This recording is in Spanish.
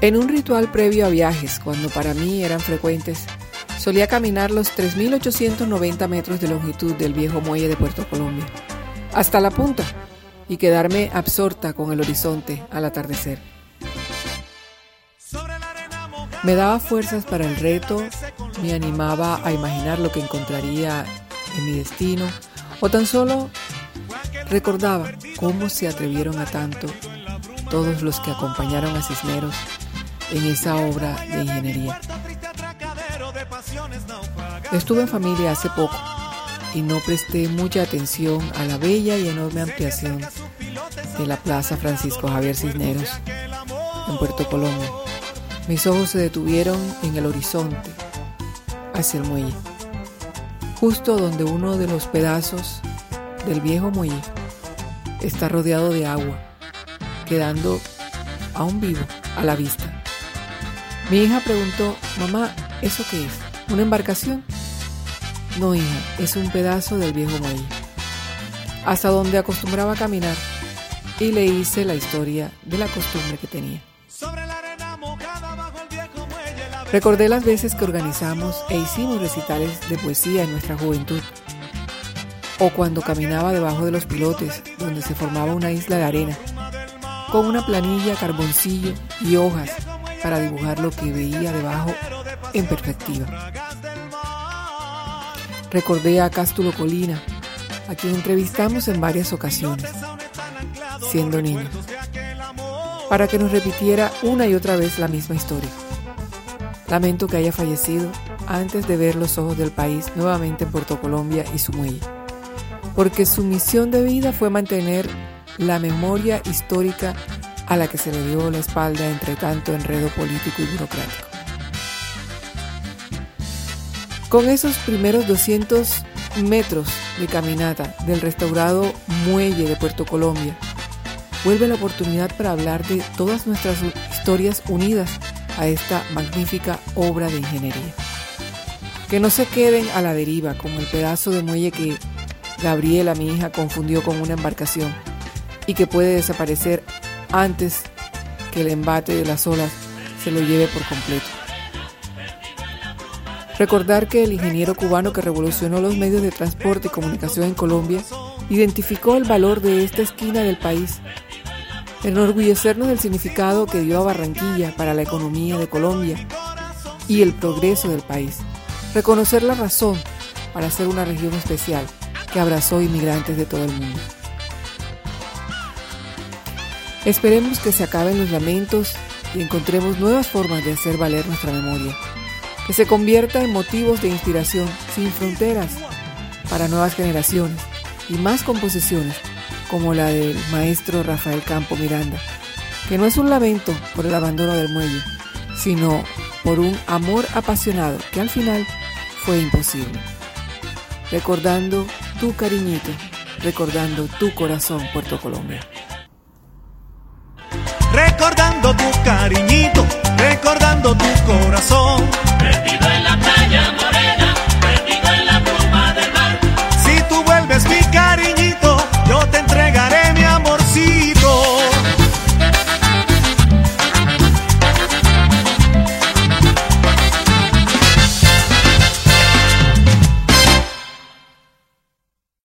En un ritual previo a viajes, cuando para mí eran frecuentes, solía caminar los 3.890 metros de longitud del viejo muelle de Puerto Colombia, hasta la punta, y quedarme absorta con el horizonte al atardecer. Me daba fuerzas para el reto, me animaba a imaginar lo que encontraría en mi destino, o tan solo recordaba cómo se atrevieron a tanto todos los que acompañaron a Cisneros en esa obra de ingeniería. Estuve en familia hace poco y no presté mucha atención a la bella y enorme ampliación de la Plaza Francisco Javier Cisneros en Puerto Colombia. Mis ojos se detuvieron en el horizonte, hacia el muelle, justo donde uno de los pedazos del viejo muelle está rodeado de agua, quedando aún vivo a la vista. Mi hija preguntó, mamá, ¿eso qué es? ¿Una embarcación? No, hija, es un pedazo del viejo muelle, hasta donde acostumbraba a caminar, y le hice la historia de la costumbre que tenía. Recordé las veces que organizamos e hicimos recitales de poesía en nuestra juventud, o cuando caminaba debajo de los pilotes, donde se formaba una isla de arena, con una planilla, carboncillo y hojas para dibujar lo que veía debajo en perspectiva. Recordé a Cástulo Colina, a quien entrevistamos en varias ocasiones, siendo niño, para que nos repitiera una y otra vez la misma historia. Lamento que haya fallecido antes de ver los ojos del país nuevamente en Puerto Colombia y su muelle, porque su misión de vida fue mantener la memoria histórica a la que se le dio la espalda entre tanto enredo político y burocrático. Con esos primeros 200 metros de caminata del restaurado muelle de Puerto Colombia, vuelve la oportunidad para hablar de todas nuestras historias unidas a esta magnífica obra de ingeniería. Que no se queden a la deriva como el pedazo de muelle que Gabriela, mi hija, confundió con una embarcación y que puede desaparecer antes que el embate de las olas se lo lleve por completo. Recordar que el ingeniero cubano que revolucionó los medios de transporte y comunicación en Colombia identificó el valor de esta esquina del país. Enorgullecernos del significado que dio a Barranquilla para la economía de Colombia y el progreso del país. Reconocer la razón para ser una región especial que abrazó inmigrantes de todo el mundo. Esperemos que se acaben los lamentos y encontremos nuevas formas de hacer valer nuestra memoria, que se convierta en motivos de inspiración sin fronteras para nuevas generaciones y más composiciones como la del maestro Rafael Campo Miranda, que no es un lamento por el abandono del muelle, sino por un amor apasionado que al final fue imposible. Recordando tu cariñito, recordando tu corazón, Puerto Colombia. Recordando tu cariñito, recordando